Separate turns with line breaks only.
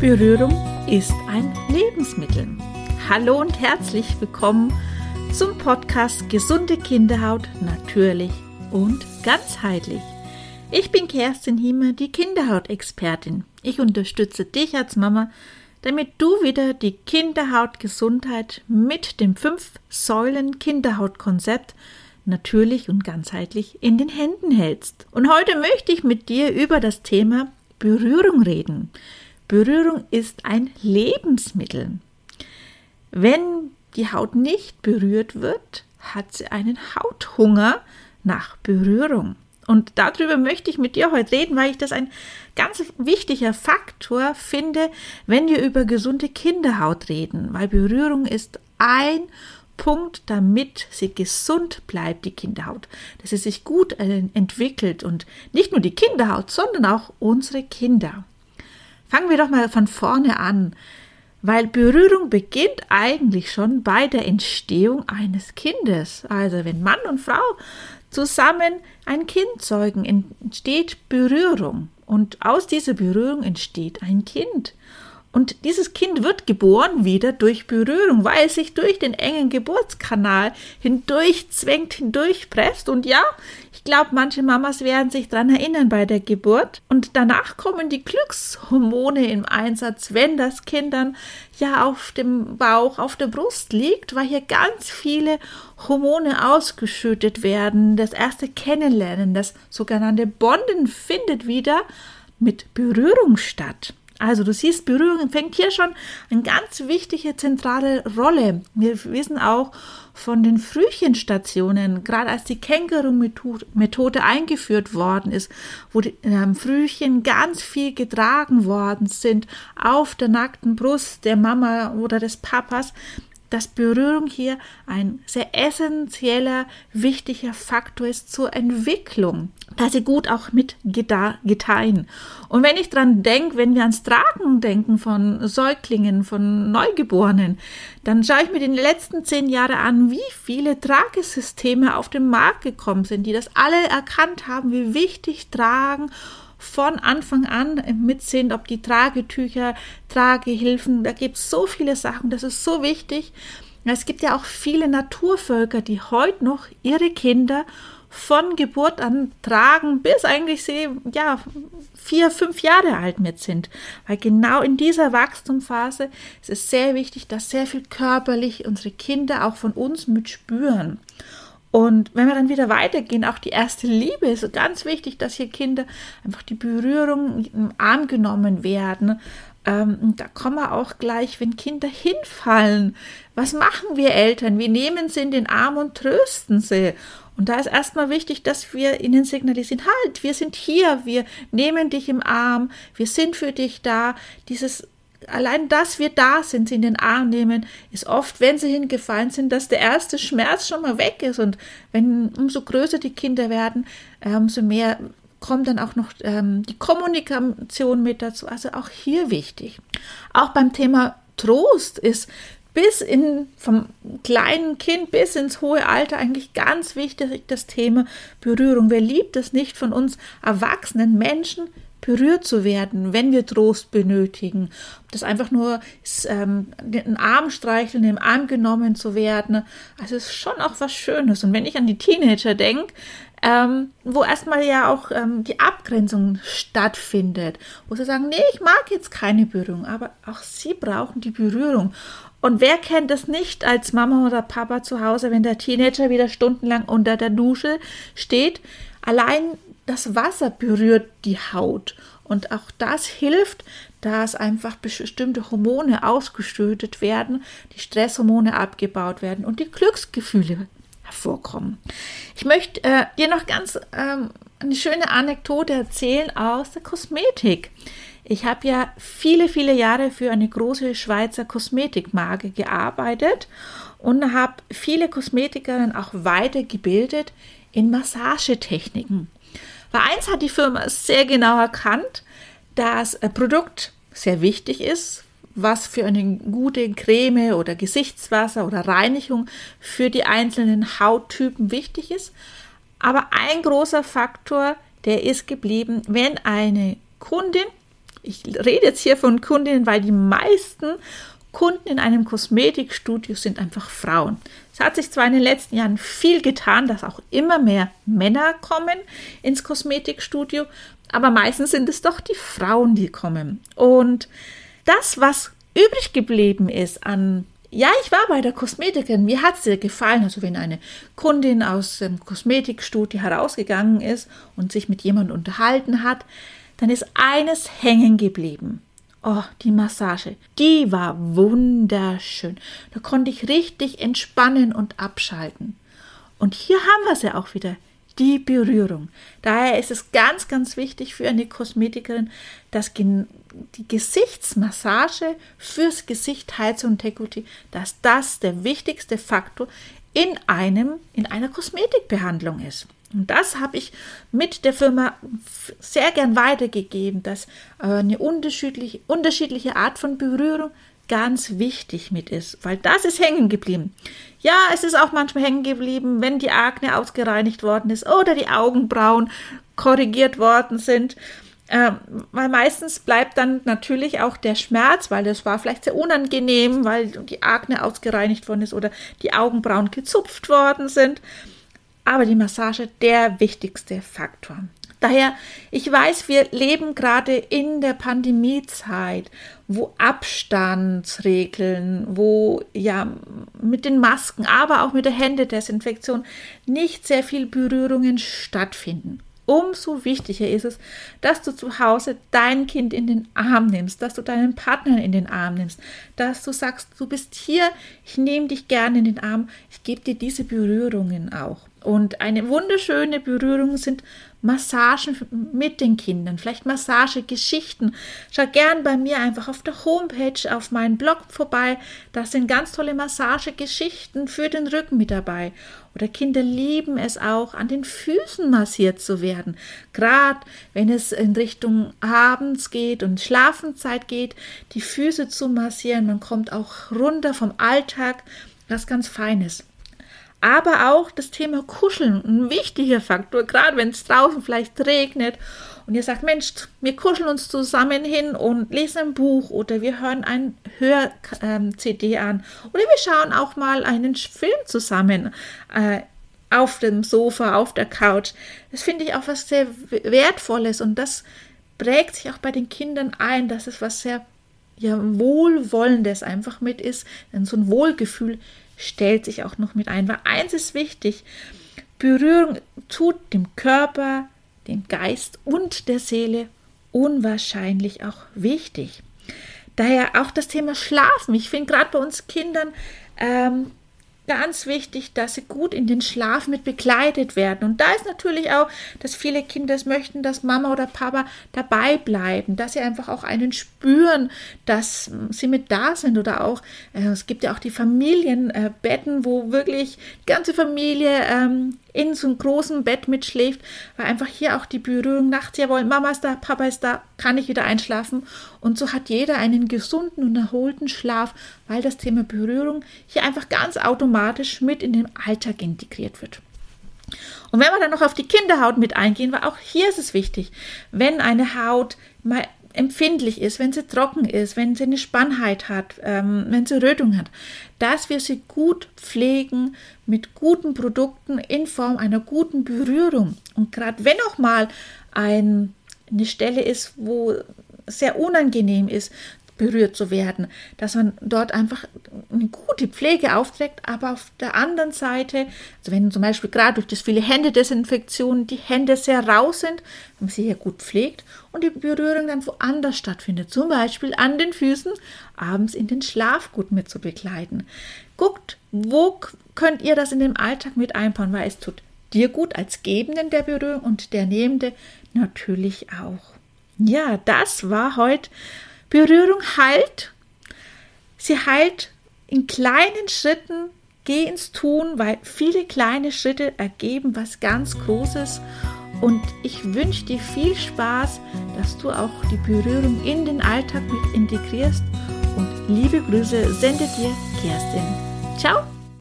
Berührung ist ein Lebensmittel. Hallo und herzlich willkommen zum Podcast Gesunde Kinderhaut natürlich und ganzheitlich. Ich bin Kerstin Hiemer, die Kinderhautexpertin. Ich unterstütze dich als Mama, damit du wieder die Kinderhautgesundheit mit dem fünf Säulen Kinderhautkonzept natürlich und ganzheitlich in den Händen hältst. Und heute möchte ich mit dir über das Thema Berührung reden. Berührung ist ein Lebensmittel. Wenn die Haut nicht berührt wird, hat sie einen Hauthunger nach Berührung. Und darüber möchte ich mit dir heute reden, weil ich das ein ganz wichtiger Faktor finde, wenn wir über gesunde Kinderhaut reden, weil Berührung ist ein Punkt, damit sie gesund bleibt, die Kinderhaut, dass sie sich gut äh, entwickelt und nicht nur die Kinderhaut, sondern auch unsere Kinder. Fangen wir doch mal von vorne an, weil Berührung beginnt eigentlich schon bei der Entstehung eines Kindes. Also wenn Mann und Frau zusammen ein Kind zeugen, entsteht Berührung und aus dieser Berührung entsteht ein Kind. Und dieses Kind wird geboren wieder durch Berührung, weil es sich durch den engen Geburtskanal hindurch zwängt, hindurchpresst. Und ja, ich glaube, manche Mamas werden sich daran erinnern bei der Geburt. Und danach kommen die Glückshormone im Einsatz, wenn das Kind dann ja auf dem Bauch, auf der Brust liegt, weil hier ganz viele Hormone ausgeschüttet werden. Das erste Kennenlernen, das sogenannte Bonden findet wieder mit Berührung statt. Also du siehst, Berührung fängt hier schon eine ganz wichtige zentrale Rolle. Wir wissen auch von den Frühchenstationen, gerade als die Känguru-Methode eingeführt worden ist, wo die ähm, Frühchen ganz viel getragen worden sind auf der nackten Brust der Mama oder des Papas, dass Berührung hier ein sehr essentieller, wichtiger Faktor ist zur Entwicklung, dass sie gut auch mit gedeihen. Und wenn ich dran denke, wenn wir ans Tragen denken von Säuglingen, von Neugeborenen, dann schaue ich mir die letzten zehn Jahre an, wie viele Tragesysteme auf den Markt gekommen sind, die das alle erkannt haben, wie wichtig Tragen von Anfang an mit sind, ob die Tragetücher, Tragehilfen, da gibt es so viele Sachen, das ist so wichtig. Es gibt ja auch viele Naturvölker, die heute noch ihre Kinder von Geburt an tragen, bis eigentlich sie ja vier, fünf Jahre alt mit sind. Weil genau in dieser Wachstumsphase ist es sehr wichtig, dass sehr viel körperlich unsere Kinder auch von uns mitspüren. Und wenn wir dann wieder weitergehen, auch die erste Liebe ist ganz wichtig, dass hier Kinder einfach die Berührung im Arm genommen werden. Ähm, da kommen wir auch gleich, wenn Kinder hinfallen. Was machen wir Eltern? Wir nehmen sie in den Arm und trösten sie. Und da ist erstmal wichtig, dass wir ihnen signalisieren, halt, wir sind hier, wir nehmen dich im Arm, wir sind für dich da. Dieses allein, dass wir da sind, sie in den Arm nehmen, ist oft, wenn sie hingefallen sind, dass der erste Schmerz schon mal weg ist. Und wenn umso größer die Kinder werden, umso mehr kommt dann auch noch ähm, die Kommunikation mit dazu. Also auch hier wichtig. Auch beim Thema Trost ist bis in vom kleinen Kind bis ins hohe Alter eigentlich ganz wichtig das Thema Berührung. Wer liebt es nicht von uns erwachsenen Menschen berührt zu werden, wenn wir Trost benötigen. Das einfach nur ist, ähm, den Arm streicheln, im Arm genommen zu werden. Also es ist schon auch was Schönes. Und wenn ich an die Teenager denke, ähm, wo erstmal ja auch ähm, die Abgrenzung stattfindet, wo sie sagen, nee, ich mag jetzt keine Berührung, aber auch sie brauchen die Berührung. Und wer kennt das nicht als Mama oder Papa zu Hause, wenn der Teenager wieder stundenlang unter der Dusche steht? Allein das Wasser berührt die Haut. Und auch das hilft, dass einfach bestimmte Hormone ausgeschüttet werden, die Stresshormone abgebaut werden und die Glücksgefühle hervorkommen. Ich möchte äh, dir noch ganz ähm, eine schöne Anekdote erzählen aus der Kosmetik. Ich habe ja viele, viele Jahre für eine große Schweizer Kosmetikmarke gearbeitet und habe viele Kosmetikerinnen auch weitergebildet in Massagetechniken. Bei eins hat die Firma sehr genau erkannt, dass ein Produkt sehr wichtig ist, was für eine gute Creme oder Gesichtswasser oder Reinigung für die einzelnen Hauttypen wichtig ist. Aber ein großer Faktor, der ist geblieben, wenn eine Kundin ich rede jetzt hier von Kundinnen, weil die meisten Kunden in einem Kosmetikstudio sind einfach Frauen. Es hat sich zwar in den letzten Jahren viel getan, dass auch immer mehr Männer kommen ins Kosmetikstudio, aber meistens sind es doch die Frauen, die kommen. Und das, was übrig geblieben ist an ja, ich war bei der Kosmetikerin. Mir hat es sehr gefallen. Also wenn eine Kundin aus dem Kosmetikstudio herausgegangen ist und sich mit jemandem unterhalten hat, dann ist eines hängen geblieben. Oh, die Massage, die war wunderschön. Da konnte ich richtig entspannen und abschalten. Und hier haben wir es ja auch wieder, die Berührung. Daher ist es ganz, ganz wichtig für eine Kosmetikerin, dass die Gesichtsmassage fürs Gesicht, Hals und Dekolleté, dass das der wichtigste Faktor in einem, in einer Kosmetikbehandlung ist. Und das habe ich mit der Firma sehr gern weitergegeben, dass äh, eine unterschiedliche, unterschiedliche Art von Berührung ganz wichtig mit ist, weil das ist hängen geblieben. Ja, es ist auch manchmal hängen geblieben, wenn die Akne ausgereinigt worden ist oder die Augenbrauen korrigiert worden sind. Äh, weil meistens bleibt dann natürlich auch der Schmerz, weil das war vielleicht sehr unangenehm, weil die Akne ausgereinigt worden ist oder die Augenbrauen gezupft worden sind aber die Massage der wichtigste Faktor. Daher, ich weiß, wir leben gerade in der Pandemiezeit, wo Abstandsregeln, wo ja mit den Masken, aber auch mit der Händedesinfektion nicht sehr viel Berührungen stattfinden umso wichtiger ist es, dass du zu Hause dein Kind in den Arm nimmst, dass du deinen Partner in den Arm nimmst, dass du sagst, du bist hier, ich nehme dich gerne in den Arm, ich gebe dir diese Berührungen auch. Und eine wunderschöne Berührung sind Massagen mit den Kindern, vielleicht Massagegeschichten. Schau gern bei mir einfach auf der Homepage, auf meinen Blog vorbei. Da sind ganz tolle Massagegeschichten für den Rücken mit dabei. Oder Kinder lieben es auch, an den Füßen massiert zu werden. Gerade wenn es in Richtung abends geht und Schlafenzeit geht, die Füße zu massieren. Man kommt auch runter vom Alltag. Was ganz Feines aber auch das Thema Kuscheln, ein wichtiger Faktor, gerade wenn es draußen vielleicht regnet und ihr sagt, Mensch, wir kuscheln uns zusammen hin und lesen ein Buch oder wir hören ein Hör-CD ähm, an oder wir schauen auch mal einen Film zusammen äh, auf dem Sofa, auf der Couch. Das finde ich auch was sehr Wertvolles und das prägt sich auch bei den Kindern ein, dass es was sehr ja, Wohlwollendes einfach mit ist, denn so ein Wohlgefühl stellt sich auch noch mit ein. Weil eins ist wichtig, Berührung tut dem Körper, dem Geist und der Seele unwahrscheinlich auch wichtig. Daher auch das Thema Schlafen. Ich finde gerade bei uns Kindern ähm, ganz wichtig, dass sie gut in den Schlaf mit begleitet werden. Und da ist natürlich auch, dass viele Kinder es möchten, dass Mama oder Papa dabei bleiben, dass sie einfach auch einen spüren, dass sie mit da sind oder auch, äh, es gibt ja auch die Familienbetten, äh, wo wirklich die ganze Familie ähm, in so einem großen Bett mitschläft, weil einfach hier auch die Berührung nachts, jawohl, Mama ist da, Papa ist da, kann ich wieder einschlafen. Und so hat jeder einen gesunden und erholten Schlaf, weil das Thema Berührung hier einfach ganz automatisch mit in den Alltag integriert wird. Und wenn wir dann noch auf die Kinderhaut mit eingehen, weil auch hier ist es wichtig, wenn eine Haut mal empfindlich ist, wenn sie trocken ist, wenn sie eine Spannheit hat, ähm, wenn sie Rötung hat, dass wir sie gut pflegen mit guten Produkten in Form einer guten Berührung. Und gerade wenn auch mal ein, eine Stelle ist, wo sehr unangenehm ist, berührt zu werden, dass man dort einfach eine gute Pflege aufträgt, aber auf der anderen Seite, also wenn zum Beispiel gerade durch das viele Händedesinfektion die Hände sehr rau sind, wenn man sie hier gut pflegt und die Berührung dann woanders stattfindet, zum Beispiel an den Füßen, abends in den Schlaf gut mit zu begleiten. Guckt, wo könnt ihr das in den Alltag mit einbauen, weil es tut dir gut als Gebenden der Berührung und der Nehmende natürlich auch. Ja, das war heute Berührung heilt. Sie heilt in kleinen Schritten. Geh ins Tun, weil viele kleine Schritte ergeben was ganz Großes. Und ich wünsche dir viel Spaß, dass du auch die Berührung in den Alltag mit integrierst. Und liebe Grüße sendet dir Kerstin. Ciao!